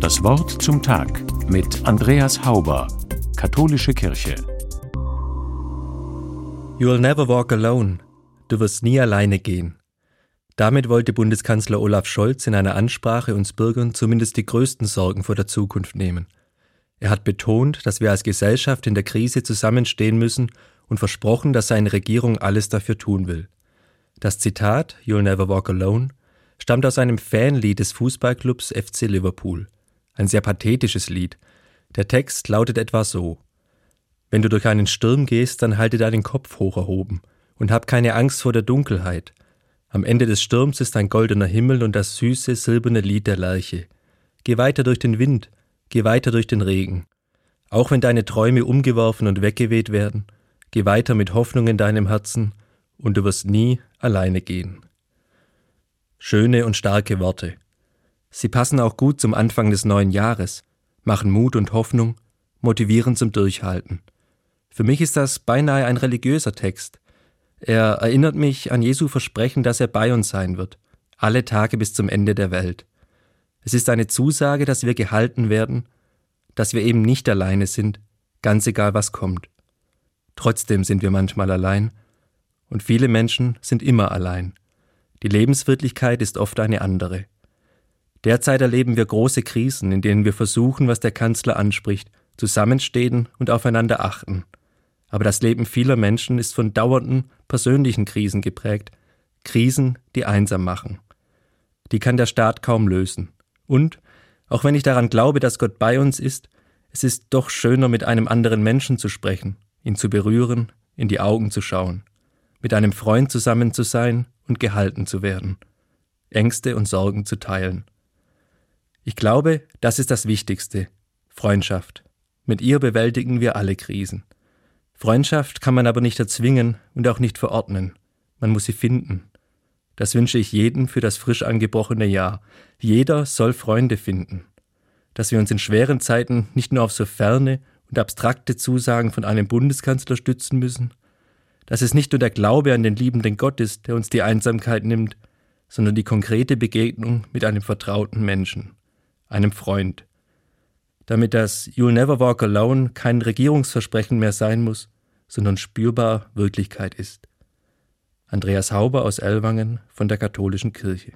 Das Wort zum Tag mit Andreas Hauber, Katholische Kirche. You'll never walk alone. Du wirst nie alleine gehen. Damit wollte Bundeskanzler Olaf Scholz in einer Ansprache uns Bürgern zumindest die größten Sorgen vor der Zukunft nehmen. Er hat betont, dass wir als Gesellschaft in der Krise zusammenstehen müssen und versprochen, dass seine Regierung alles dafür tun will. Das Zitat You'll never walk alone stammt aus einem Fanlied des Fußballclubs FC Liverpool. Ein sehr pathetisches Lied. Der Text lautet etwa so Wenn du durch einen Sturm gehst, dann halte deinen Kopf hoch erhoben und hab keine Angst vor der Dunkelheit. Am Ende des Sturms ist ein goldener Himmel und das süße, silberne Lied der Lerche. Geh weiter durch den Wind, geh weiter durch den Regen. Auch wenn deine Träume umgeworfen und weggeweht werden, geh weiter mit Hoffnung in deinem Herzen, und du wirst nie alleine gehen. Schöne und starke Worte. Sie passen auch gut zum Anfang des neuen Jahres, machen Mut und Hoffnung, motivieren zum Durchhalten. Für mich ist das beinahe ein religiöser Text, er erinnert mich an Jesu Versprechen, dass er bei uns sein wird, alle Tage bis zum Ende der Welt. Es ist eine Zusage, dass wir gehalten werden, dass wir eben nicht alleine sind, ganz egal was kommt. Trotzdem sind wir manchmal allein, und viele Menschen sind immer allein. Die Lebenswirklichkeit ist oft eine andere. Derzeit erleben wir große Krisen, in denen wir versuchen, was der Kanzler anspricht, zusammenstehen und aufeinander achten – aber das Leben vieler Menschen ist von dauernden persönlichen Krisen geprägt. Krisen, die einsam machen. Die kann der Staat kaum lösen. Und, auch wenn ich daran glaube, dass Gott bei uns ist, es ist doch schöner, mit einem anderen Menschen zu sprechen, ihn zu berühren, in die Augen zu schauen, mit einem Freund zusammen zu sein und gehalten zu werden, Ängste und Sorgen zu teilen. Ich glaube, das ist das Wichtigste, Freundschaft. Mit ihr bewältigen wir alle Krisen. Freundschaft kann man aber nicht erzwingen und auch nicht verordnen. Man muss sie finden. Das wünsche ich jedem für das frisch angebrochene Jahr. Jeder soll Freunde finden. Dass wir uns in schweren Zeiten nicht nur auf so ferne und abstrakte Zusagen von einem Bundeskanzler stützen müssen. Dass es nicht nur der Glaube an den liebenden Gott ist, der uns die Einsamkeit nimmt, sondern die konkrete Begegnung mit einem vertrauten Menschen, einem Freund, damit das You'll Never Walk Alone kein Regierungsversprechen mehr sein muss, sondern spürbar Wirklichkeit ist. Andreas Hauber aus Ellwangen von der Katholischen Kirche.